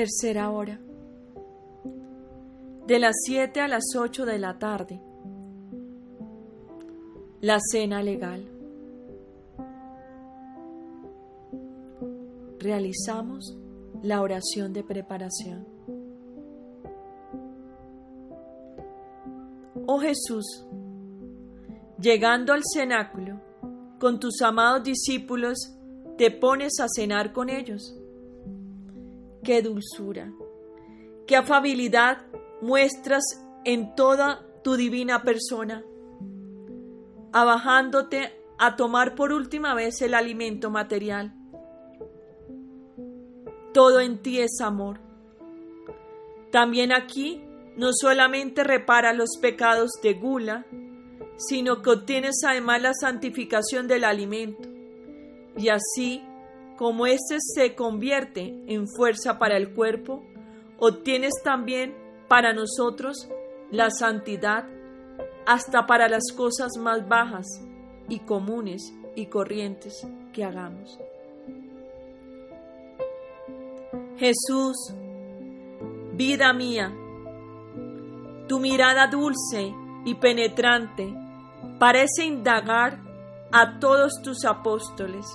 Tercera hora. De las 7 a las 8 de la tarde. La cena legal. Realizamos la oración de preparación. Oh Jesús, llegando al cenáculo, con tus amados discípulos, te pones a cenar con ellos qué dulzura, qué afabilidad muestras en toda tu divina persona, abajándote a tomar por última vez el alimento material. Todo en ti es amor. También aquí no solamente repara los pecados de gula, sino que obtienes además la santificación del alimento, y así como éste se convierte en fuerza para el cuerpo, obtienes también para nosotros la santidad hasta para las cosas más bajas y comunes y corrientes que hagamos. Jesús, vida mía, tu mirada dulce y penetrante parece indagar a todos tus apóstoles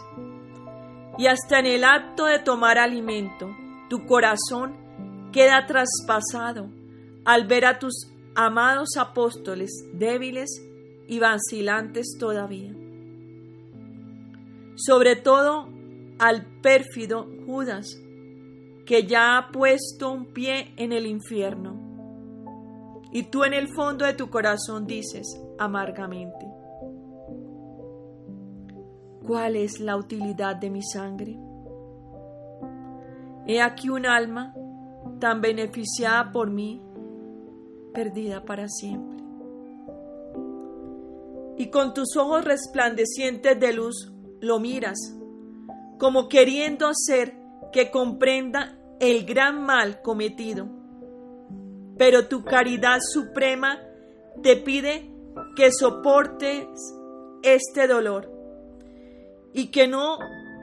y hasta en el acto de tomar alimento, tu corazón queda traspasado al ver a tus amados apóstoles débiles y vacilantes todavía. Sobre todo al pérfido Judas, que ya ha puesto un pie en el infierno. Y tú en el fondo de tu corazón dices amargamente, ¿Cuál es la utilidad de mi sangre? He aquí un alma tan beneficiada por mí, perdida para siempre. Y con tus ojos resplandecientes de luz lo miras, como queriendo hacer que comprenda el gran mal cometido. Pero tu caridad suprema te pide que soportes este dolor y que no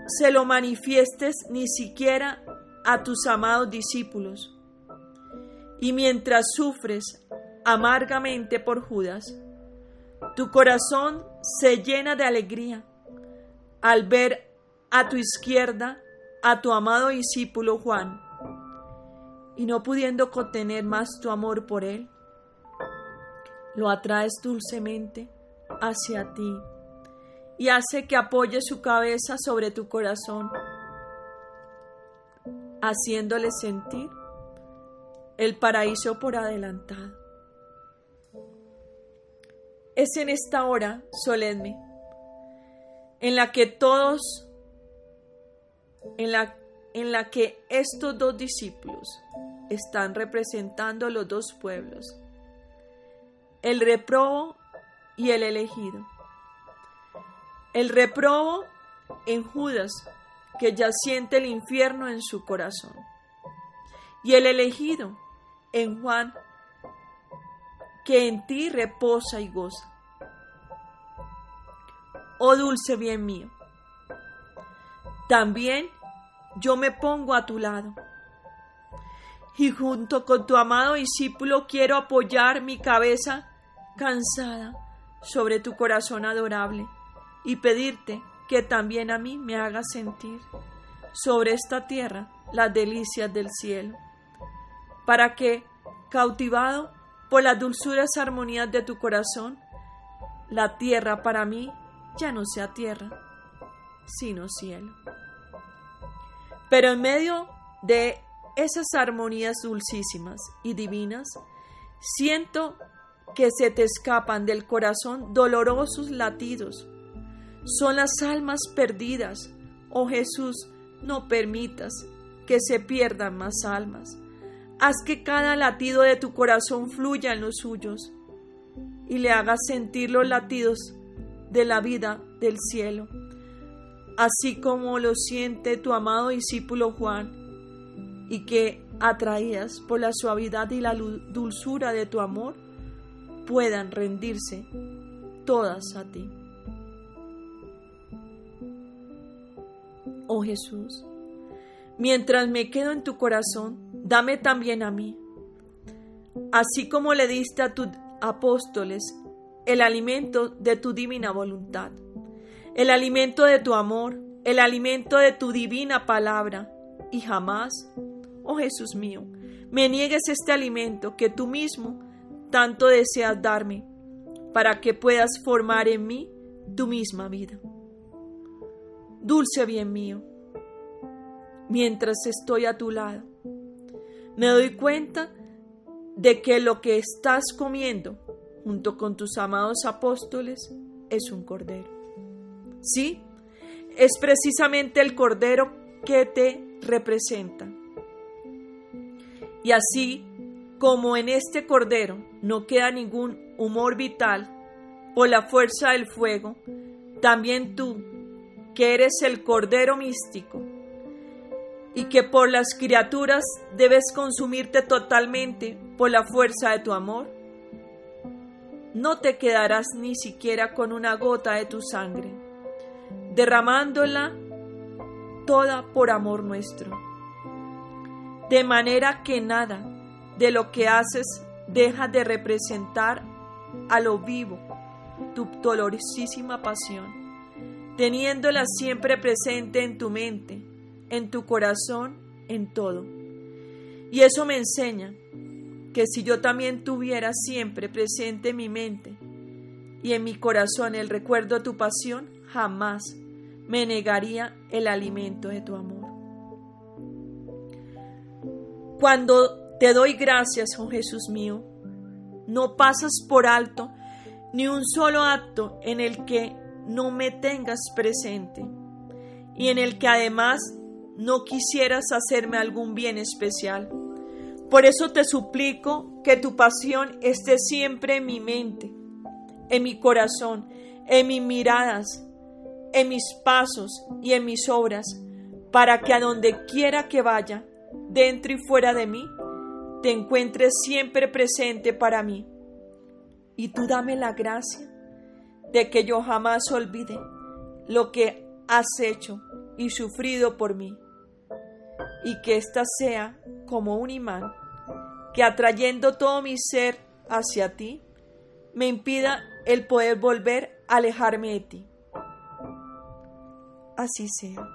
se lo manifiestes ni siquiera a tus amados discípulos. Y mientras sufres amargamente por Judas, tu corazón se llena de alegría al ver a tu izquierda a tu amado discípulo Juan, y no pudiendo contener más tu amor por él, lo atraes dulcemente hacia ti y hace que apoye su cabeza sobre tu corazón, haciéndole sentir el paraíso por adelantado. Es en esta hora solemne en la que todos, en la, en la que estos dos discípulos están representando los dos pueblos, el reprobo y el elegido el reprobo en Judas, que ya siente el infierno en su corazón. Y el elegido en Juan, que en ti reposa y goza. Oh dulce bien mío, también yo me pongo a tu lado. Y junto con tu amado discípulo quiero apoyar mi cabeza cansada sobre tu corazón adorable y pedirte que también a mí me hagas sentir sobre esta tierra las delicias del cielo, para que, cautivado por las dulzuras armonías de tu corazón, la tierra para mí ya no sea tierra, sino cielo. Pero en medio de esas armonías dulcísimas y divinas, siento que se te escapan del corazón dolorosos latidos son las almas perdidas. Oh Jesús, no permitas que se pierdan más almas. Haz que cada latido de tu corazón fluya en los suyos y le hagas sentir los latidos de la vida del cielo, así como lo siente tu amado discípulo Juan, y que, atraídas por la suavidad y la dulzura de tu amor, puedan rendirse todas a ti. Oh Jesús, Mientras me quedo en tu corazón, dame también a mí. Así como le diste a tus apóstoles el alimento de tu divina voluntad, el alimento de tu amor, el alimento de tu divina palabra, y jamás, oh Jesús mío, me niegues este alimento que tú mismo tanto deseas darme, para que puedas formar en mí tu misma vida. Dulce bien mío, mientras estoy a tu lado, me doy cuenta de que lo que estás comiendo junto con tus amados apóstoles es un cordero. Sí, es precisamente el cordero que te representa. Y así como en este cordero no queda ningún humor vital por la fuerza del fuego, también tú, que eres el cordero místico, y que por las criaturas debes consumirte totalmente por la fuerza de tu amor, no te quedarás ni siquiera con una gota de tu sangre, derramándola toda por amor nuestro. De manera que nada de lo que haces deja de representar a lo vivo tu dolorosísima pasión, teniéndola siempre presente en tu mente, en tu corazón, en todo. Y eso me enseña que si yo también tuviera siempre presente en mi mente y en mi corazón el recuerdo de tu pasión, jamás me negaría el alimento de tu amor. Cuando te doy gracias, oh Jesús mío, no pasas por alto ni un solo acto en el que no me tengas presente y en el que además no quisieras hacerme algún bien especial. Por eso te suplico que tu pasión esté siempre en mi mente, en mi corazón, en mis miradas, en mis pasos y en mis obras, para que a donde quiera que vaya, dentro y fuera de mí, te encuentres siempre presente para mí. Y tú dame la gracia de que yo jamás olvide lo que has hecho y sufrido por mí, y que ésta sea como un imán que atrayendo todo mi ser hacia ti, me impida el poder volver a alejarme de ti. Así sea.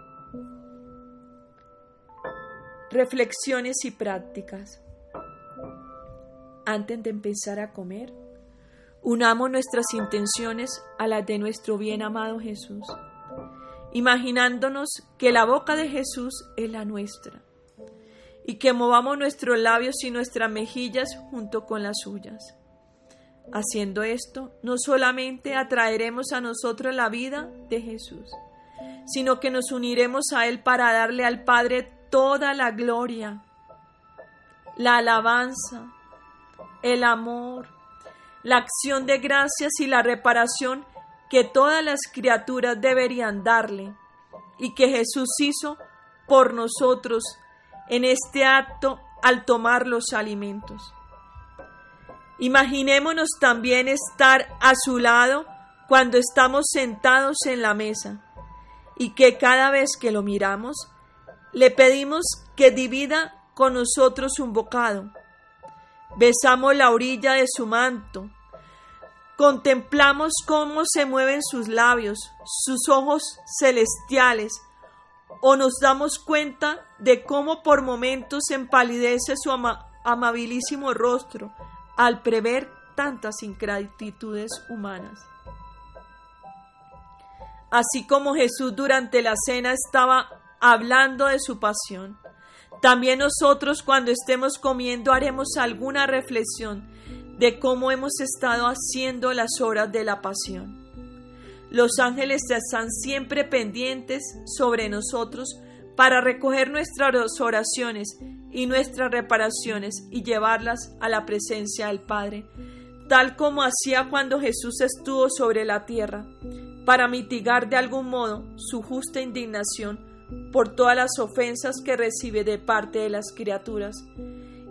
Reflexiones y prácticas. Antes de empezar a comer, unamos nuestras intenciones a las de nuestro bien amado Jesús, imaginándonos que la boca de Jesús es la nuestra y que movamos nuestros labios y nuestras mejillas junto con las suyas. Haciendo esto, no solamente atraeremos a nosotros la vida de Jesús, sino que nos uniremos a Él para darle al Padre toda la gloria, la alabanza, el amor, la acción de gracias y la reparación que todas las criaturas deberían darle y que Jesús hizo por nosotros en este acto al tomar los alimentos. Imaginémonos también estar a su lado cuando estamos sentados en la mesa y que cada vez que lo miramos le pedimos que divida con nosotros un bocado. Besamos la orilla de su manto. Contemplamos cómo se mueven sus labios, sus ojos celestiales, o nos damos cuenta de cómo por momentos empalidece su amabilísimo rostro al prever tantas ingratitudes humanas. Así como Jesús durante la cena estaba hablando de su pasión, también nosotros cuando estemos comiendo haremos alguna reflexión de cómo hemos estado haciendo las horas de la pasión. Los ángeles están siempre pendientes sobre nosotros para recoger nuestras oraciones y nuestras reparaciones y llevarlas a la presencia del Padre, tal como hacía cuando Jesús estuvo sobre la tierra, para mitigar de algún modo su justa indignación por todas las ofensas que recibe de parte de las criaturas.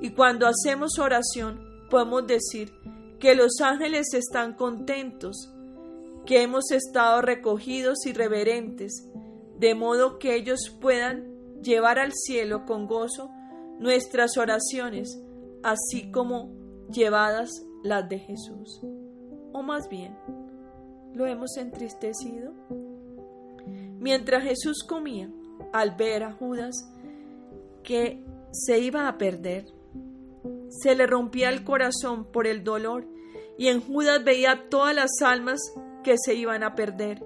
Y cuando hacemos oración, podemos decir que los ángeles están contentos que hemos estado recogidos y reverentes, de modo que ellos puedan llevar al cielo con gozo nuestras oraciones, así como llevadas las de Jesús. O más bien, ¿lo hemos entristecido? Mientras Jesús comía, al ver a Judas que se iba a perder, se le rompía el corazón por el dolor y en Judas veía todas las almas que se iban a perder.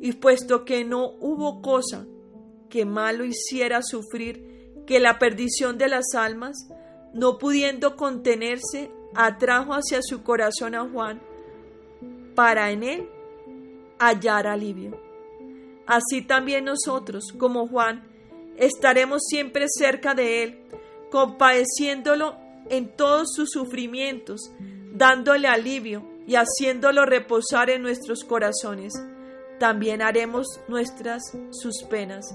Y puesto que no hubo cosa que malo hiciera sufrir que la perdición de las almas, no pudiendo contenerse, atrajo hacia su corazón a Juan para en él hallar alivio. Así también nosotros, como Juan, estaremos siempre cerca de él, compadeciéndolo en todos sus sufrimientos, dándole alivio y haciéndolo reposar en nuestros corazones. También haremos nuestras sus penas.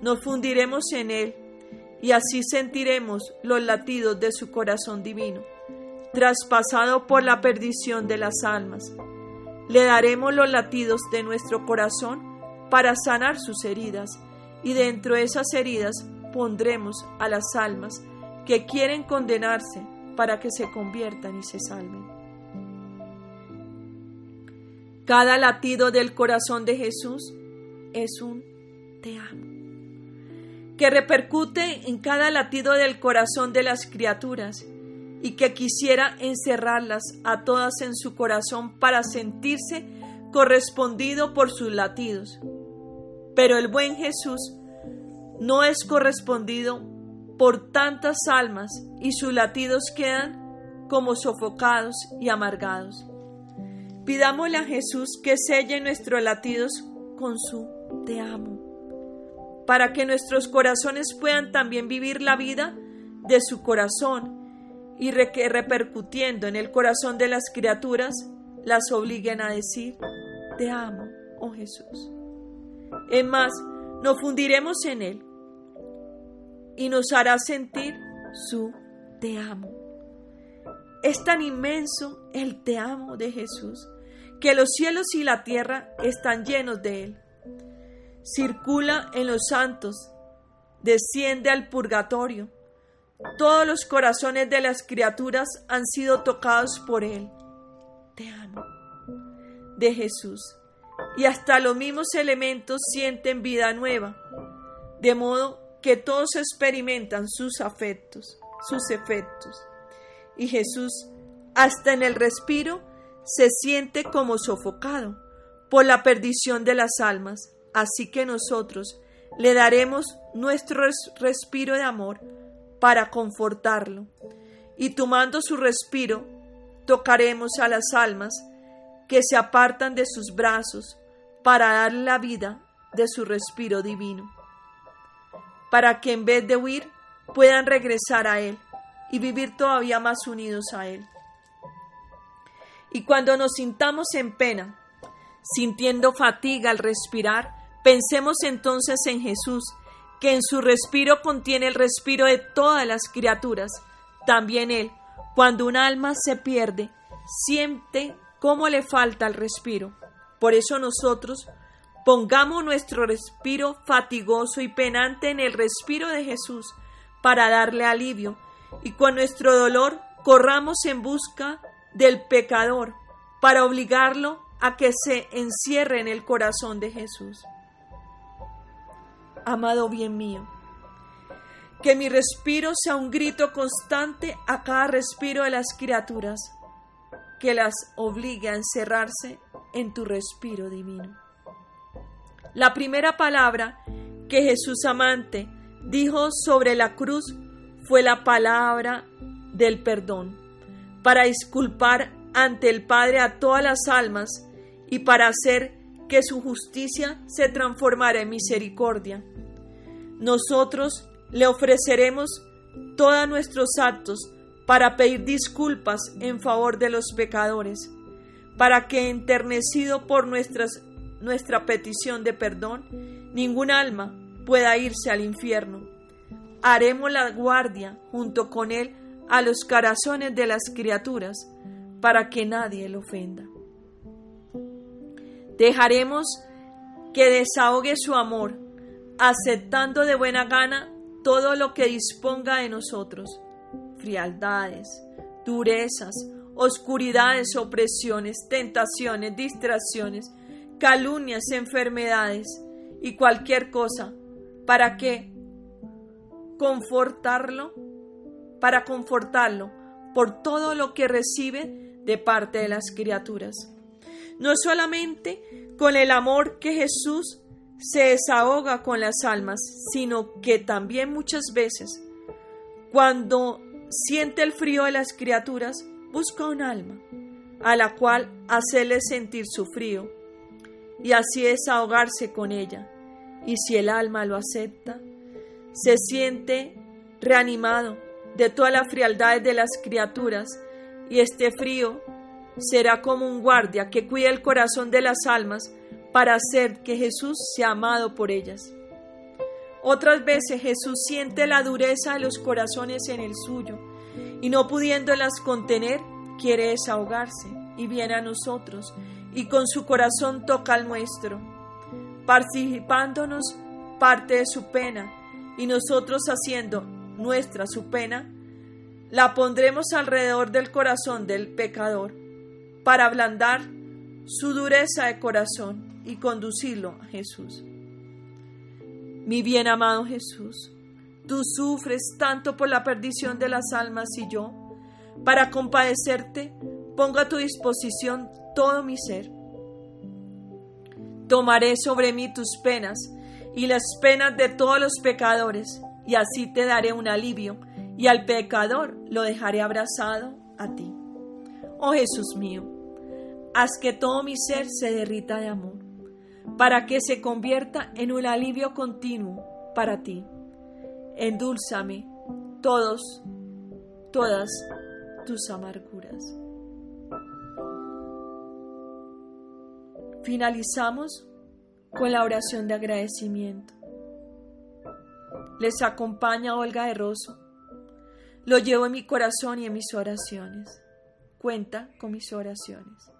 Nos fundiremos en Él y así sentiremos los latidos de su corazón divino, traspasado por la perdición de las almas. Le daremos los latidos de nuestro corazón para sanar sus heridas y dentro de esas heridas pondremos a las almas que quieren condenarse para que se conviertan y se salven. Cada latido del corazón de Jesús es un te amo, que repercute en cada latido del corazón de las criaturas y que quisiera encerrarlas a todas en su corazón para sentirse correspondido por sus latidos. Pero el buen Jesús no es correspondido por tantas almas y sus latidos quedan como sofocados y amargados. Pidámosle a Jesús que selle nuestros latidos con su te amo, para que nuestros corazones puedan también vivir la vida de su corazón y que repercutiendo en el corazón de las criaturas las obliguen a decir te amo, oh Jesús. Es más, nos fundiremos en Él y nos hará sentir su te amo. Es tan inmenso el te amo de Jesús que los cielos y la tierra están llenos de él. Circula en los santos, desciende al purgatorio. Todos los corazones de las criaturas han sido tocados por él. Te amo. De Jesús. Y hasta los mismos elementos sienten vida nueva. De modo que todos experimentan sus afectos, sus efectos. Y Jesús, hasta en el respiro, se siente como sofocado por la perdición de las almas. Así que nosotros le daremos nuestro respiro de amor para confortarlo. Y tomando su respiro, tocaremos a las almas que se apartan de sus brazos para dar la vida de su respiro divino para que en vez de huir puedan regresar a Él y vivir todavía más unidos a Él. Y cuando nos sintamos en pena, sintiendo fatiga al respirar, pensemos entonces en Jesús, que en su respiro contiene el respiro de todas las criaturas. También Él, cuando un alma se pierde, siente cómo le falta el respiro. Por eso nosotros Pongamos nuestro respiro fatigoso y penante en el respiro de Jesús para darle alivio y con nuestro dolor corramos en busca del pecador para obligarlo a que se encierre en el corazón de Jesús. Amado bien mío, que mi respiro sea un grito constante a cada respiro de las criaturas, que las obligue a encerrarse en tu respiro divino. La primera palabra que Jesús amante dijo sobre la cruz fue la palabra del perdón, para disculpar ante el Padre a todas las almas y para hacer que su justicia se transformara en misericordia. Nosotros le ofreceremos todos nuestros actos para pedir disculpas en favor de los pecadores, para que enternecido por nuestras nuestra petición de perdón, ningún alma pueda irse al infierno. Haremos la guardia junto con él a los corazones de las criaturas para que nadie lo ofenda. Dejaremos que desahogue su amor aceptando de buena gana todo lo que disponga de nosotros, frialdades, durezas, oscuridades, opresiones, tentaciones, distracciones, calumnias, enfermedades y cualquier cosa, para que confortarlo, para confortarlo por todo lo que recibe de parte de las criaturas. No solamente con el amor que Jesús se desahoga con las almas, sino que también muchas veces, cuando siente el frío de las criaturas, busca un alma, a la cual hacerle sentir su frío, y así desahogarse con ella. Y si el alma lo acepta, se siente reanimado de todas las frialdades de las criaturas, y este frío será como un guardia que cuida el corazón de las almas para hacer que Jesús sea amado por ellas. Otras veces Jesús siente la dureza de los corazones en el suyo y no pudiéndolas contener, quiere desahogarse y viene a nosotros y con su corazón toca al nuestro, participándonos parte de su pena y nosotros haciendo nuestra su pena, la pondremos alrededor del corazón del pecador para ablandar su dureza de corazón y conducirlo a Jesús. Mi bien amado Jesús, tú sufres tanto por la perdición de las almas y yo, para compadecerte, pongo a tu disposición todo mi ser. Tomaré sobre mí tus penas y las penas de todos los pecadores, y así te daré un alivio, y al pecador lo dejaré abrazado a ti. Oh Jesús mío, haz que todo mi ser se derrita de amor, para que se convierta en un alivio continuo para ti. Endúlzame todos, todas tus amarguras. Finalizamos con la oración de agradecimiento. Les acompaña Olga de Rosso. Lo llevo en mi corazón y en mis oraciones. Cuenta con mis oraciones.